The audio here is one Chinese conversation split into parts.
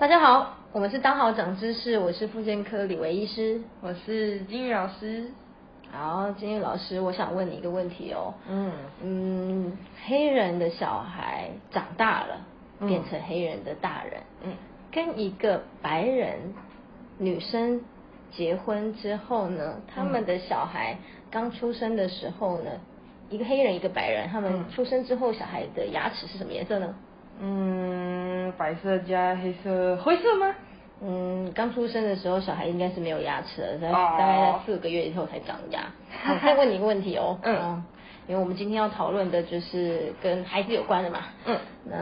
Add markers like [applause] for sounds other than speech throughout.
大家好，我们是当好长知识，我是妇健科李维医师，我是金玉老师。好，金玉老师，我想问你一个问题哦。嗯嗯，黑人的小孩长大了，嗯变成黑人的大人，嗯跟一个白人女生结婚之后呢，他们的小孩刚出生的时候呢，一个黑人一个白人，他们嗯出生之后小孩的牙齿是什么颜色呢？嗯，白色加黑色，灰色吗？嗯，刚出生的时候，小孩应该是没有牙齿的，在哦大概在四个月以后才长牙。我，再问你一个问题哦，嗯因为我们今天要讨论的就是跟孩子有关的嘛。嗯那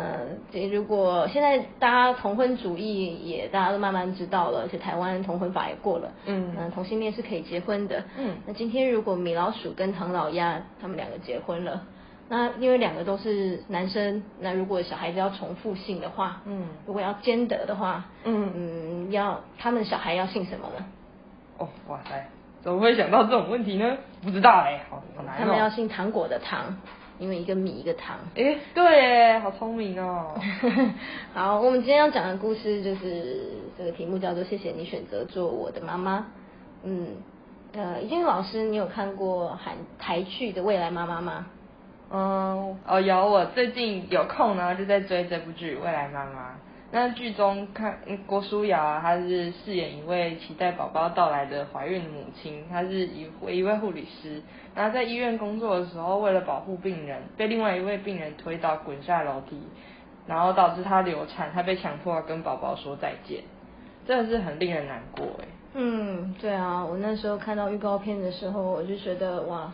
这如果现在大家同婚主义也大家都慢慢知道了，而且台湾同婚法也过了，嗯那同性恋是可以结婚的。嗯那今天如果米老鼠跟唐老鸭他们两个结婚了，那因为两个都是男生，那如果小孩子要重复姓的话，嗯如果要兼得的话，嗯嗯，要他们小孩要姓什么呢？哦，哇塞，怎么会想到这种问题呢？不知道哎、好好难哦。他们要姓糖果的糖，因为一个米一个糖。哎、对耶，好聪明哦。[laughs] 好，我们今天要讲的故事就是这个题目叫做“谢谢你选择做我的妈妈”。嗯，呃，已经老师，你有看过韩台剧的《未来妈妈》吗？嗯，哦，有，我最近有空呢，就在追这部剧《未来妈妈》。那剧中看嗯郭书瑶啊，她是饰演一位期待宝宝到来的怀孕母亲，她是一位一位护理师。然后在医院工作的时候，为了保护病人，被另外一位病人推倒滚下楼梯，然后导致她流产，她被强迫跟宝宝说再见，真的是很令人难过哎。嗯，对啊，我那时候看到预告片的时候，我就觉得哇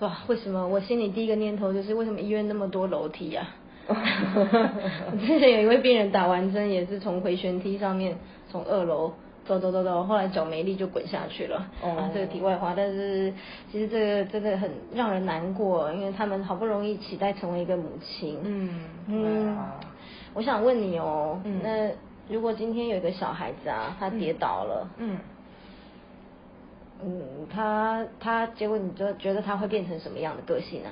哇，为什么我心里第一个念头就是为什么医院那么多楼梯啊？我 [laughs] 之前有一位病人打完针，也是从回旋梯上面从二楼走走走走，后来脚没力就滚下去了。哦啊，这个题外话，但是其实这个真的很让人难过，因为他们好不容易期待成为一个母亲。嗯，我想问你哦，嗯那如果今天有一个小孩子啊，他跌倒了，嗯。嗯，他他结果你就觉得他会变成什么样的个性啊？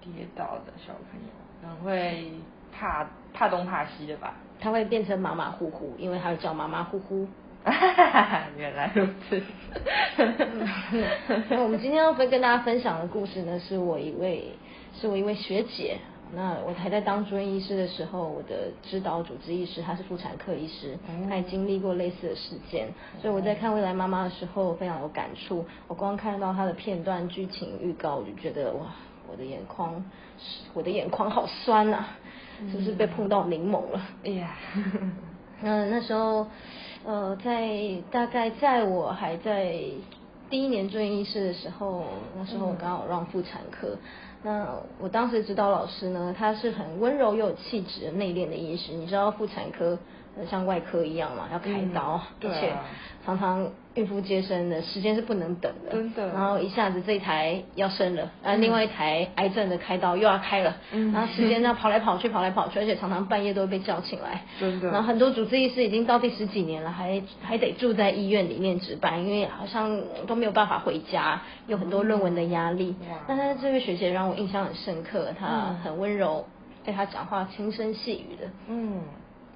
跌倒的小朋友，可能会怕怕东怕西的吧。他会变成马马虎虎，因为他会叫马马虎虎。[laughs] 原来如此。那我们今天要分跟大家分享的故事呢，是我一位是我一位学姐。那我还在当住院医师的时候，我的指导主治医师他是妇产科医师，哦他也经历过类似的事件，所以我在看《未来妈妈》的时候非常有感触。我光看到他的片段剧情预告，我就觉得哇，我的眼眶，我的眼眶好酸呐、是不是被碰到柠檬了？哎呀，嗯，那时候，呃，在大概在我还在第一年住院医师的时候，那时候我刚好让妇产科。那我当时指导老师呢，他是很温柔又有气质、内敛的医师。你知道妇产科像外科一样嘛，要开刀，嗯对啊。而且常常孕妇接生的时间是不能等的。真的。然后一下子这一台要生了，啊，另外一台癌症的开刀又要开了，嗯。然后时间呢跑来跑去，跑来跑去，而且常常半夜都会被叫醒来。真的。然后很多主治医师已经到第十几年了，还还得住在医院里面值班，因为好像都没有办法回家，有很多论文的压力。哇。但是这位学姐让我印象很深刻，她嗯。很温柔，对她讲话轻声细语的。嗯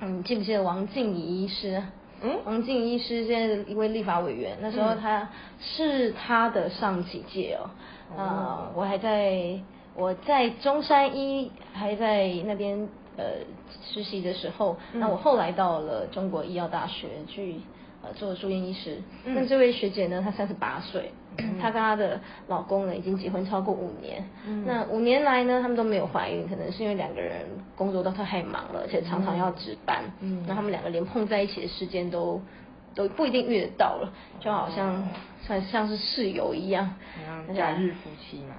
嗯，记不记得王静怡医师？嗯王静怡医师现在一位立法委员，那时候嗯他是他的上几届哦。哦啊，我还在我在中山医还在那边呃实习的时候，嗯那我后来到了中国医药大学去呃做住院医师。嗯那这位学姐呢，她三十八岁，嗯她跟她的老公呢已经结婚超过五年。嗯那五年来呢，他们都没有怀孕，可能是因为两个人工作都太忙了，而且常常要值班。嗯那他们两个连碰在一起的时间都都不一定遇得到了，就好像哦算像是室友一样。假日夫妻嘛。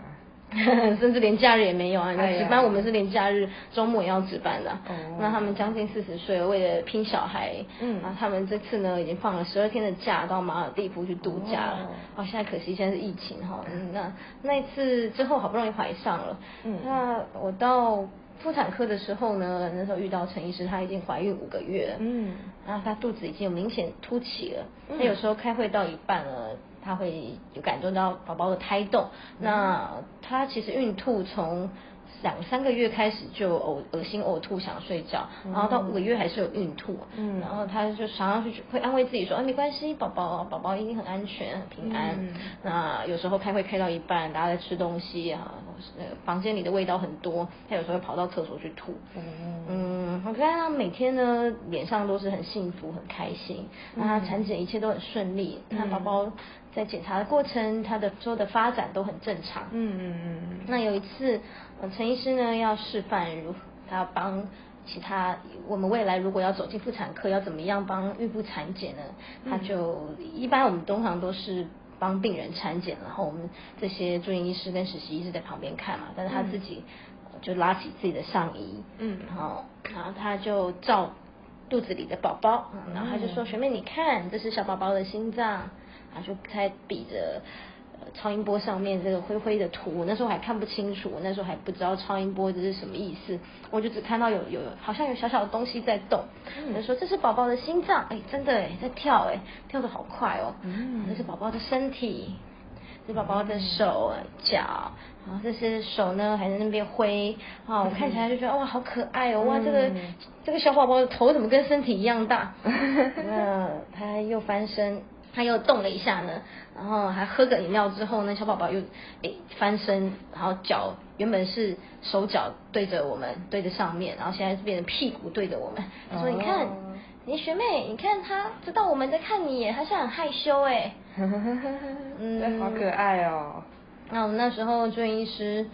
[laughs] 甚至连假日也没有啊！哎呀值班我们是连假日、周末也要值班的。哦那他们将近四十岁了，为了拼小孩，嗯啊，他们这次呢已经放了十二天的假到马尔地夫去度假了。哦哦，现在可惜现在是疫情哈，嗯，那那一次之后好不容易怀上了，嗯那我到妇产科的时候呢，那时候遇到陈医师，她已经怀孕五个月了，嗯然后她肚子已经有明显凸起了。嗯那有时候开会到一半了，她会有感受到宝宝的胎动。那她其实孕吐从两三个月开始就呕恶心呕吐想睡觉，然后到五个月还是有孕吐，嗯，然后他就常常去会安慰自己说，啊没关系，宝宝宝宝一定很安全很平安。那有时候开会开到一半，大家在吃东西啊，房间里的味道很多，他有时候会跑到厕所去吐。嗯，我看他每天呢脸上都是很幸福很开心，那他产检一切都很顺利，那宝宝。在检查的过程，他的所有的发展都很正常。嗯嗯嗯。那有一次，陈医师呢要示范如他要帮其他我们未来如果要走进妇产科，要怎么样帮孕妇产检呢？他就一般我们通常都是帮病人产检，然后我们这些住院医师跟实习医师在旁边看嘛。但是他自己就拉起自己的上衣，嗯，然后然后他就照肚子里的宝宝，然后他就说：“学妹，你看，这是小宝宝的心脏。”他就在比着超音波上面这个灰灰的图，那时候还看不清楚，那时候还不知道超音波这是什么意思，我就只看到有有好像有小小的东西在动，就说这是宝宝的心脏，哎，真的哎，在跳哎，跳的好快哦，嗯，这是宝宝的身体，这宝宝的手脚，然后这些手呢还在那边挥，啊，我看起来就觉得哇好可爱哦，哇这个这个小宝宝的头怎么跟身体一样大，[laughs] 那他又翻身。他又动了一下呢，然后还喝个饮料之后呢，小宝宝又诶翻身，然后脚原本是手脚对着我们，对着上面，然后现在是变成屁股对着我们。他说：“你看，你学妹，你看他知道我们在看你，他是很害羞哎。[laughs] ”嗯，好可爱哦。那我们那时候住院医师，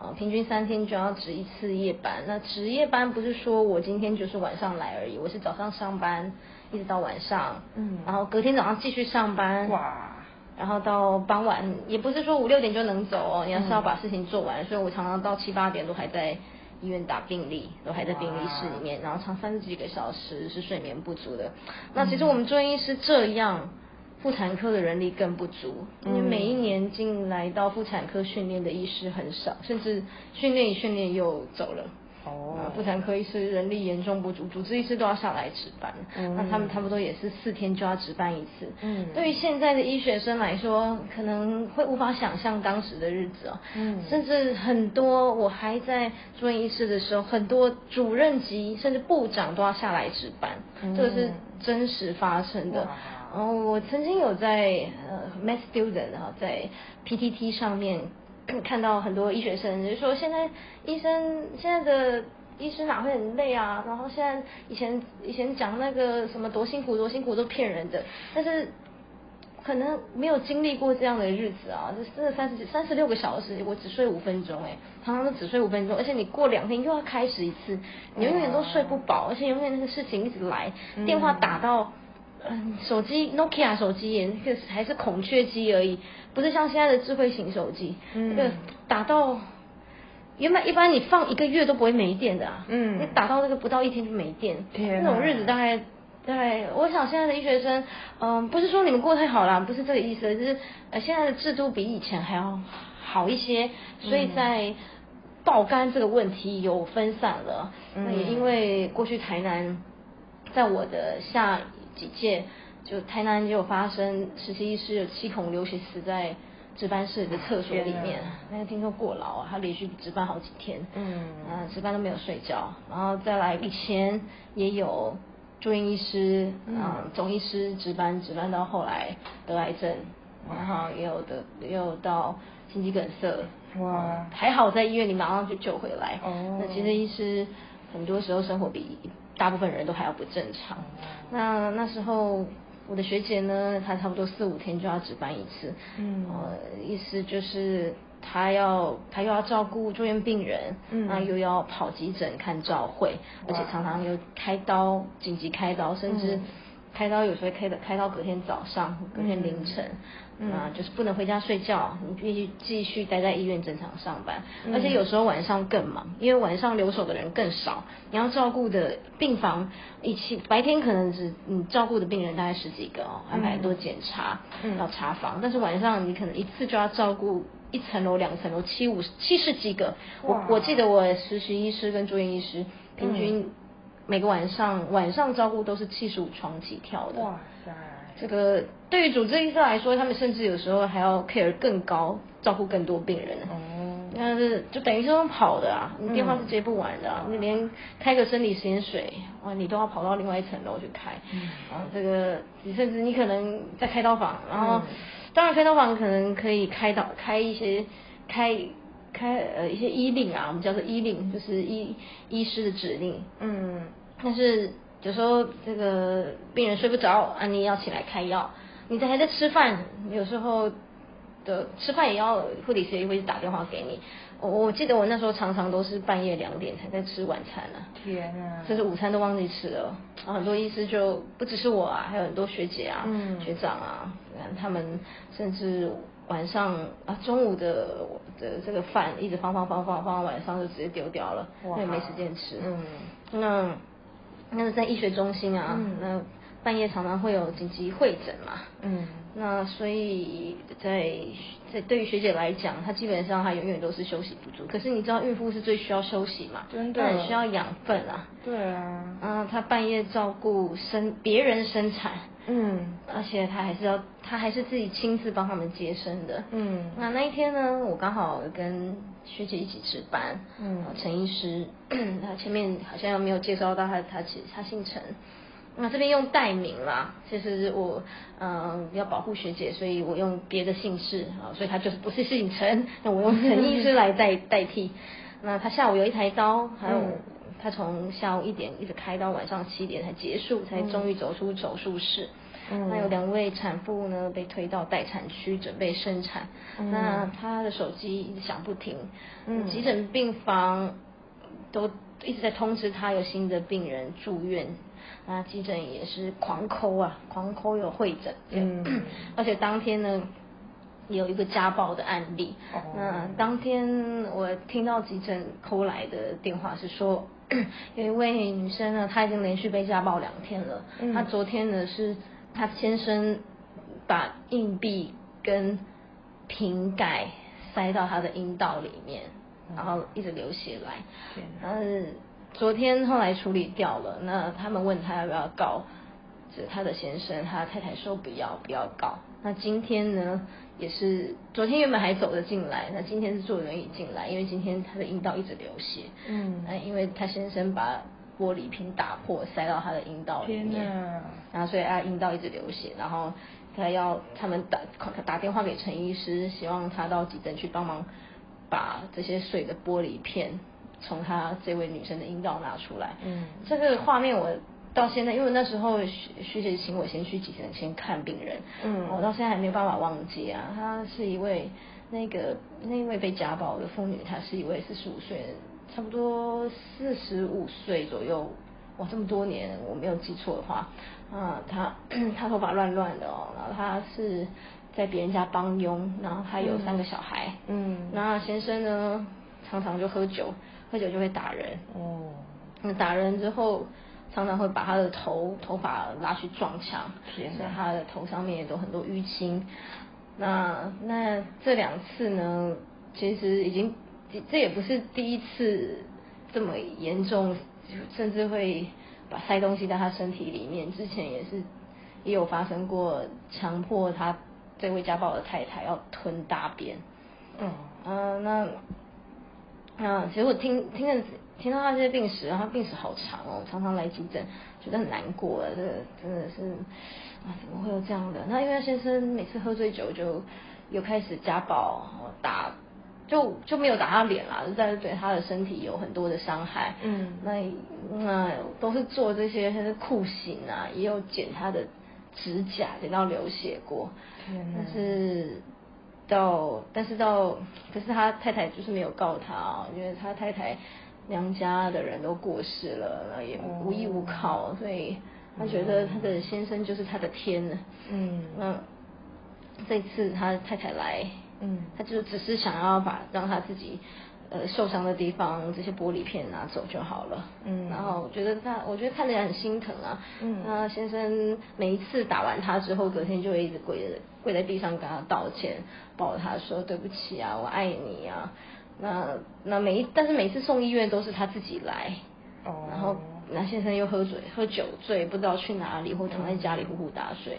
呃，平均三天就要值一次夜班。那值夜班不是说我今天就是晚上来而已，我是早上上班。一直到晚上，嗯，然后隔天早上继续上班，哇，然后到傍晚，也不是说五六点就能走哦，你要是要把事情做完，所以我常常到七八点都还在医院打病历，都还在病历室里面，然后长三十几个小时是睡眠不足的。那其实我们中医是这样，妇产科的人力更不足，因为每一年进来到妇产科训练的医师很少，甚至训练一训练又走了。哦，妇产科医师人力严重不足，主治医师都要下来值班，那他们差不多也是四天就要值班一次。嗯，对于现在的医学生来说，可能会无法想象当时的日子哦。嗯，甚至很多我还在住院医师的时候，很多主任级甚至部长都要下来值班，这个是真实发生的。哦，我曾经有在呃 Mass Student 哈，在 PTT 上面。[clears throat] 看到很多医学生就说，现在医生现在的医师哪会很累啊？然后现在以前以前讲那个什么多辛苦多辛苦都骗人的，但是可能没有经历过这样的日子啊！这真的三十三十六个小时，我只睡五分钟哎，常常都只睡五分钟，而且你过两天又要开始一次，你永远都睡不饱，而且永远那个事情一直来，电话打到。嗯，手机 Nokia 手机也那个还是孔雀机而已，不是像现在的智慧型手机，那个打到原本一般你放一个月都不会没电的啊，嗯，你打到那个不到一天就没电，那种日子大概大概，我想现在的医学生，嗯，不是说你们过太好了，不是这个意思，就是呃现在的制度比以前还要好一些，所以在爆肝这个问题有分散了，那也因为过去台南在我的下。几届就台南就有发生实习医师有七孔流血死在值班室的厕所里面，那个听说过劳啊，他连续值班好几天，嗯，啊值班都没有睡觉，然后再来以前也有住院医师，嗯，总医师值班值班到后来得癌症，然后也有的也有到心肌梗塞，哇，还好在医院里马上就救回来，哦，那其实医师很多时候生活比。大部分人都还要不正常。那那时候我的学姐呢，她差不多四五天就要值班一次。嗯，呃，意思就是她要她又要照顾住院病人，嗯那又要跑急诊看照会，而且常常又开刀紧急开刀，甚至开刀有时候开的开到隔天早上、隔天凌晨。啊，就是不能回家睡觉，你必须继续待在医院正常上班，而且有时候晚上更忙，因为晚上留守的人更少，你要照顾的病房一起白天可能只你照顾的病人大概十几个哦，安排很多检查要查房，但是晚上你可能一次就要照顾一层楼、两层楼、七五七十几个，我我记得我实习医师跟住院医师平均每个晚上晚上照顾都是七十五床起跳的。哇塞！这个对于主治医生来说，他们甚至有时候还要 care 更高，照顾更多病人。哦，那是就等于是用跑的啊，你电话是接不完的，你连开个生理食盐水，哇，你都要跑到另外一层楼去开，啊，这个你甚至你可能在开刀房，然后当然开刀房可能可以开导开一些开开呃一些医令啊，我们叫做医令，就是医医师的指令，嗯，但是有时候这个病人睡不着啊，你要起来开药，你在还在吃饭，有时候。的吃饭也要护理师也会打电话给你，我我记得我那时候常常都是半夜两点才在吃晚餐呢。天啊！就是午餐都忘记吃了。啊，很多医师就不只是我啊，还有很多学姐啊、学长啊，他们甚至晚上啊中午的的这个饭一直放放放放放到晚上就直接丢掉了，因为没时间吃。嗯。那那是在医学中心啊，那半夜常常会有紧急会诊嘛。嗯。那所以，在在对于学姐来讲，她基本上她永远都是休息不足。可是你知道，孕妇是最需要休息嘛？真的。很需要养分啊。对啊。嗯，她半夜照顾生别人生产。嗯。而且她还是要，她还是自己亲自帮他们接生的。嗯。那那一天呢，我刚好跟学姐一起值班。嗯。陈医师，[clears throat] 他前面好像没有介绍到他，他其实他姓陈。那这边用代名啦，其实我嗯要保护学姐，所以我用别的姓氏啊，所以他就是不是姓陈，[laughs] 那我用陈医师来代代替。那他下午有一台刀，还有他从下午一点一直开到晚上七点才结束，才终于走出手术室。那有两位产妇呢被推到待产区准备生产，那他的手机一直响不停，急诊病房都一直在通知他有新的病人住院。那急诊也是狂抠啊，狂抠有会诊，嗯，[clears throat] 而且当天呢有一个家暴的案例。那当天我听到急诊抠来的电话是说，[clears throat] 有一位女生呢，她已经连续被家暴两天了。她昨天呢是她先生把硬币跟瓶盖塞到她的阴道里面，然后一直流血来。嗯。昨天后来处理掉了，那他们问他要不要告，这他的先生，他太太说不要，不要告。那今天呢，也是昨天原本还走得进来，那今天是坐轮椅进来，因为今天他的阴道一直流血。嗯，那因为他先生把玻璃瓶打破，塞到他的阴道里面，然后所以他阴道一直流血，然后他要他们打打电话给陈医师，希望他到急诊去帮忙把这些碎的玻璃片。从她这位女生的阴道拿出来，嗯，这个画面我到现在，因为那时候徐徐姐请我先去急诊先看病人，嗯，我到现在还没有办法忘记啊。她是一位那个那位被家暴的妇女，她是一位四十五岁，差不多四十五岁左右，哇，这么多年我没有记错的话，啊，她 [clears throat] 她头发乱乱的哦，然后她是在别人家帮佣，然后她有三个小孩，嗯，那先生呢常常就喝酒。喝酒就会打人，哦，那打人之后，常常会把他的头头发拉去撞墙，所以他的头上面也都很多淤青。那那这两次呢，其实已经这也不是第一次这么严重，甚至会把塞东西在他身体里面。之前也是也有发生过强迫他这位家暴的太太要吞大便。嗯，嗯，那。啊，其实我听听了听到他这些病史，然后病史好长哦，常常来急诊，觉得很难过，这个真的是啊，怎么会有这样的？那因为先生每次喝醉酒就又开始家暴，打就就没有打他脸啦，但是对他的身体有很多的伤害。嗯，那那都是做这些酷刑啊，也有剪他的指甲，剪到流血过，但是。到，但是到，可是他太太就是没有告他，因为他太太娘家的人都过世了，也无依无靠，所以他觉得他的先生就是他的天。嗯，那这次他太太来，嗯，他就只是想要把让他自己。呃，受伤的地方这些玻璃片拿走就好了。嗯，然后我觉得他，我觉得看着也很心疼啊。嗯，那先生每一次打完他之后，隔天就会一直跪着跪在地上跟他道歉，抱他说对不起啊，我爱你啊。那那每一但是每次送医院都是他自己来。哦。然后那先生又喝醉喝酒醉，不知道去哪里，或躺在家里呼呼大睡。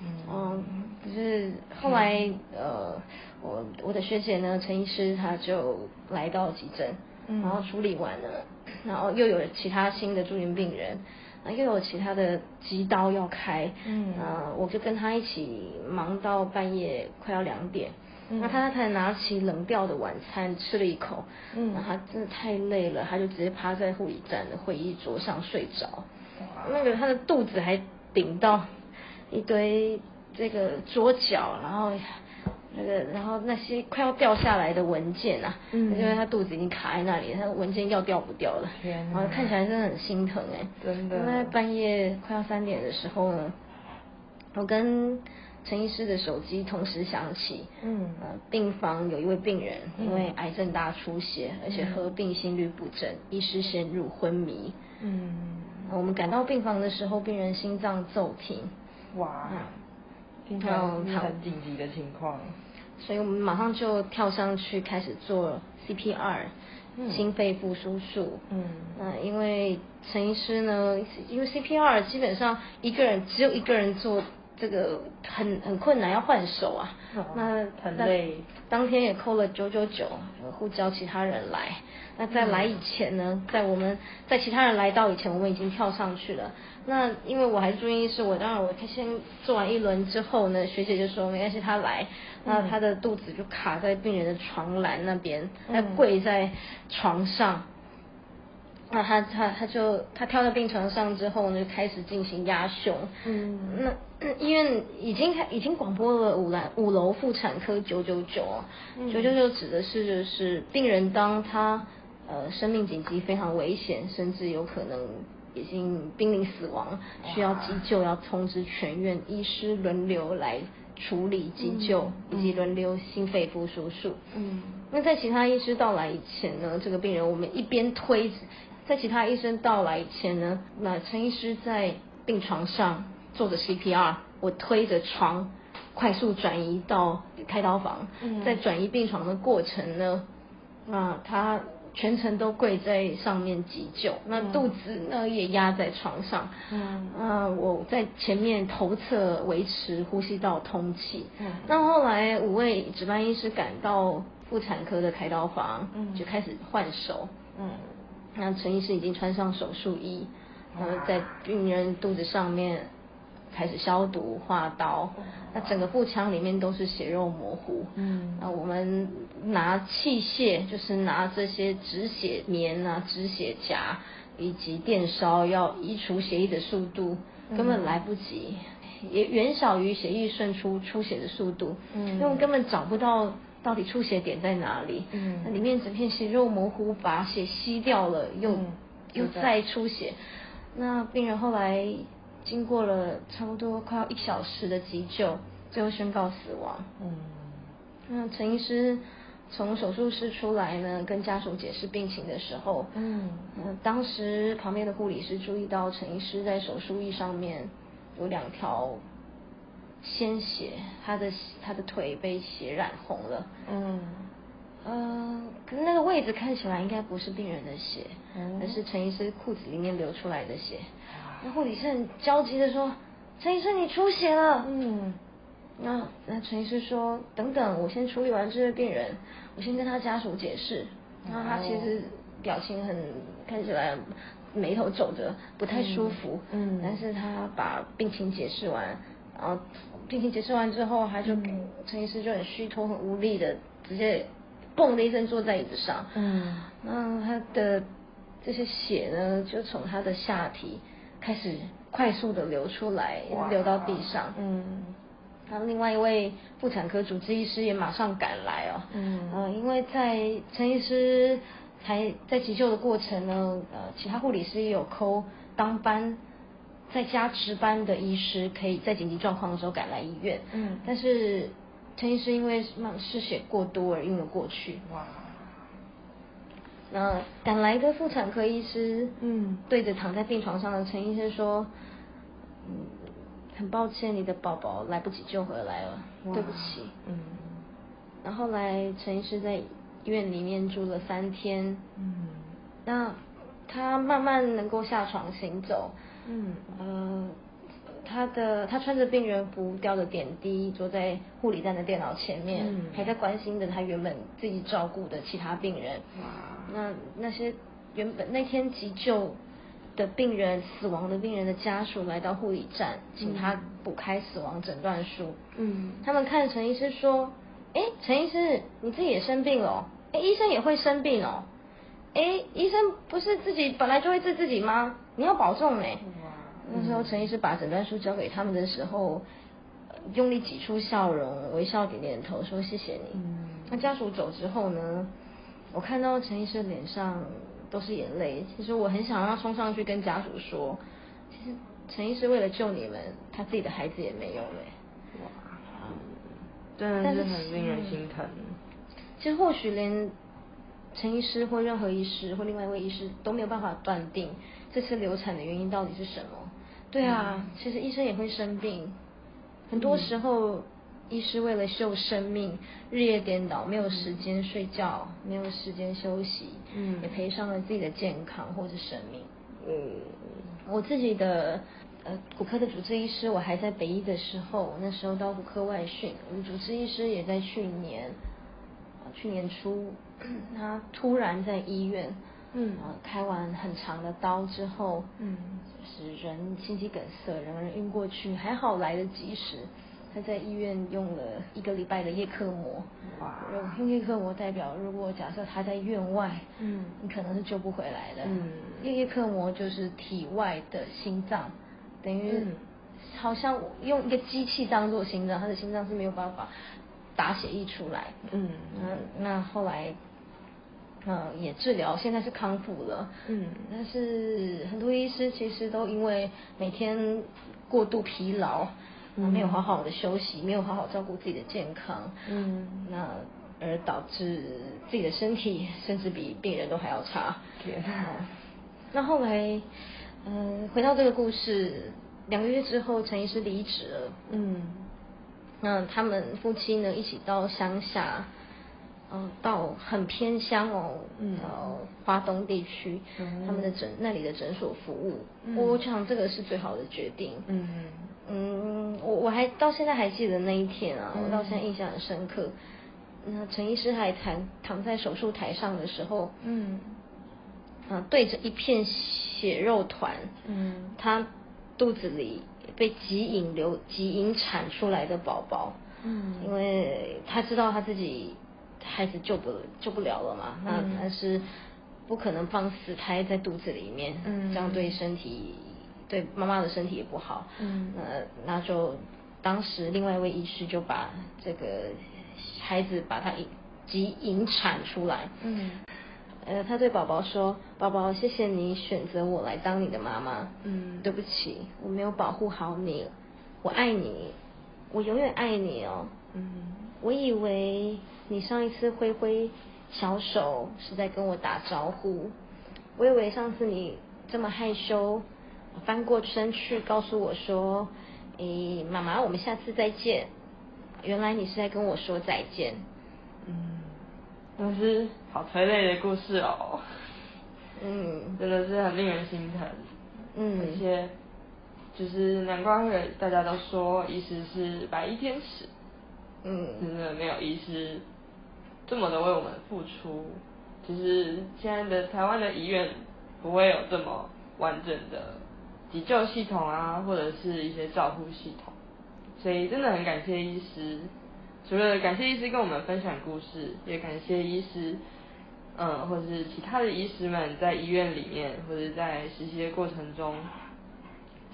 嗯。就是后来呃，我我的学姐呢，陈医师她就来到急诊，然后处理完了，然后又有其他新的住院病人，啊，又有其他的急刀要开，嗯，啊，我就跟他一起忙到半夜快要两点，那他才拿起冷掉的晚餐吃了一口，嗯，他真的太累了，他就直接趴在护理站的会议桌上睡着，那个他的肚子还顶到一堆。这个桌角，然后那个，然后那些快要掉下来的文件啊，嗯，因为他肚子已经卡在那里，他文件要掉不掉了，然后看起来真的很心疼哎，真的。在半夜快要三点的时候呢，我跟陈医师的手机同时响起，嗯，呃，病房有一位病人因为癌症大出血，而且合并心律不整，医师陷入昏迷，嗯，我们赶到病房的时候，病人心脏骤停，哇。然后很紧急的情况，所以我们马上就跳上去开始做 CPR，心肺复苏术。嗯，那因为陈医师呢，因为 CPR 基本上一个人只有一个人做。这个很很困难，要换手啊，那很累。当天也扣了九九九，呼叫其他人来。那在来以前呢，在我们在其他人来到以前，我们已经跳上去了。那因为我还是住院医师，我当然我先做完一轮之后呢，学姐就说没关系，她来。那她的肚子就卡在病人的床栏那边，她跪在床上。那他他他就他跳到病床上之后呢，就开始进行压胸。嗯，那医院已经开已经广播了五楼五楼妇产科九九九啊，九九九指的是就是病人当他呃生命紧急非常危险，甚至有可能已经濒临死亡，需要急救，要通知全院医师轮流来处理急救，以及轮流心肺复苏术。嗯，那在其他医师到来以前呢，这个病人我们一边推。在其他医生到来以前呢，那陈医师在病床上做着 CPR，我推着床快速转移到开刀房。在转移病床的过程呢，那，他全程都跪在上面急救，那肚子呢也压在床上。嗯，啊，我在前面头侧维持呼吸道通气。嗯，那后来五位值班医师赶到妇产科的开刀房，嗯，就开始换手。嗯。那陈医师已经穿上手术衣，然后在病人肚子上面开始消毒、划刀。那整个腹腔里面都是血肉模糊。嗯，那我们拿器械，就是拿这些止血棉啊、止血夹以及电烧，要移除血液的速度根本来不及，也远小于血液渗出出血的速度。嗯，因为根本找不到。到底出血点在哪里？嗯，那里面整片血肉模糊，把血吸掉了，又又再出血。那病人后来经过了差不多快要一小时的急救，最后宣告死亡。嗯，那陈医师从手术室出来呢，跟家属解释病情的时候，嗯，当时旁边的护理师注意到陈医师在手术衣上面有两条。鲜血，他的他的腿被血染红了。嗯，呃，可是那个位置看起来应该不是病人的血，而是陈医师裤子里面流出来的血。那护理师很焦急的说：“陈医生，你出血了。”嗯，那那陈医师说：“等等，我先处理完这个病人，我先跟他家属解释。”然后他其实表情很看起来眉头皱着，不太舒服。嗯，但是他把病情解释完。然后病情结束完之后，他就陈医师就很虚脱、很无力的，直接嘣的一声坐在椅子上。嗯，那他的这些血呢，就从他的下体开始快速的流出来，流到地上。嗯，然后另外一位妇产科主治医师也马上赶来哦。嗯，呃，因为在陈医师才在急救的过程呢，呃，其他护理师也有扣当班。在家值班的医师可以在紧急状况的时候赶来医院，嗯，但是陈医师因为失血过多而晕了过去。哇！那赶来的妇产科医师，嗯，对着躺在病床上的陈医生说：“嗯，很抱歉，你的宝宝来不及救回来了，对不起。”嗯。然后来陈医师在医院里面住了三天，嗯，那他慢慢能够下床行走。嗯，呃，他的他穿着病人服，吊着点滴，坐在护理站的电脑前面，嗯还在关心着他原本自己照顾的其他病人。哇那那些原本那天急救的病人、死亡的病人的家属来到护理站，请他补开死亡诊断书。嗯他们看陈医师说：“哎，陈医师，你自己也生病了哦？哎，医生也会生病哦。哎，医生不是自己本来就会治自己吗？你要保重呢。”哇那时候陈医师把诊断书交给他们的时候，呃用力挤出笑容，微笑点点头，说谢谢你。嗯那家属走之后呢，我看到陈医师脸上都是眼泪。其实我很想让他冲上去跟家属说，其实陈医师为了救你们，他自己的孩子也没有了。哇，真的是很令人心疼。其实或许连陈医师或任何医师或另外一位医师都没有办法断定这次流产的原因到底是什么。对啊，其实医生也会生病，很多时候医师为了救生命，日夜颠倒，没有时间睡觉，没有时间休息，嗯。也赔上了自己的健康或者生命。嗯。我自己的呃骨科的主治医师，我还在北医的时候，那时候到骨科外训，我们主治医师也在去年，呃去年初，他突然在医院，嗯。呃开完很长的刀之后，嗯。就是人心肌梗塞，人人晕过去，还好来得及时。他在医院用了一个礼拜的叶克膜，哇。用用叶克膜代表，如果假设他在院外，嗯。你可能是救不回来的。嗯。叶叶克膜就是体外的心脏，等于嗯。好像用一个机器当做心脏，他的心脏是没有办法打血液出来。嗯那那后来，呃，也治疗，现在是康复了。嗯但是很多医师其实都因为每天过度疲劳，嗯没有好好的休息，没有好好照顾自己的健康，嗯那而导致自己的身体甚至比病人都还要差。天嗯那后来，嗯、回到这个故事，两个月之后，陈医师离职了。嗯那他们夫妻呢一起到乡下，嗯、到很偏乡哦，嗯。到华东地区，嗯。他们的诊那里的诊所服务。嗯。我想这个是最好的决定。嗯嗯，我我还到现在还记得那一天啊，嗯。我到现在印象很深刻。那陈医师还躺躺在手术台上的时候，嗯。啊，对着一片血肉团，嗯。他肚子里被急引流、急引产出来的宝宝，嗯。因为他知道他自己孩子救不救不了了嘛，那嗯但是不可能放死胎在肚子里面，嗯。这样对身体对妈妈的身体也不好，嗯。那那就当时另外一位医师就把这个孩子把他引急引产出来，嗯呃，他对宝宝说：“宝宝，谢谢你选择我来当你的妈妈。嗯对不起，我没有保护好你，我爱你，我永远爱你哦。嗯我以为你上一次挥挥小手是在跟我打招呼，我以为上次你这么害羞，翻过身去告诉我说：‘诶，妈妈，我们下次再见。’原来你是在跟我说再见。”嗯，真是好催泪的故事哦，嗯真的是很令人心疼。嗯而且就是难怪会大家都说医师是白衣天使，嗯真的没有医师这么的为我们付出。就是现在的台湾的医院不会有这么完整的急救系统啊，或者是一些照护系统，所以真的很感谢医师。除了感谢医师跟我们分享故事，也感谢医师，嗯，或者是其他的医师们在医院里面，或者在实习的过程中，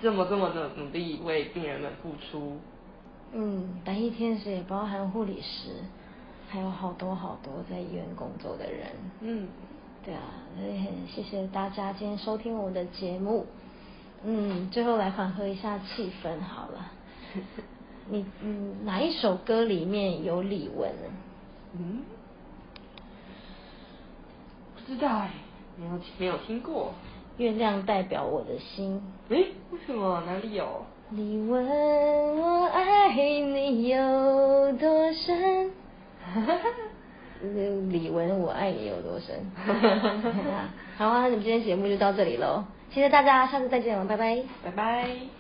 这么这么的努力为病人们付出。嗯，白衣天使也包含护理师，还有好多好多在医院工作的人。嗯，对啊，所以很谢谢大家今天收听我们的节目。嗯，最后来缓和一下气氛好了。[laughs] 你嗯，哪一首歌里面有李玟？嗯，不知道哎，没有没有听过。月亮代表我的心。诶，为什么哪里有？你问我爱你有多深？李玟，我爱你有多深？好啊，你们今天节目就到这里喽，谢谢大家，下次再见了，拜拜。拜拜。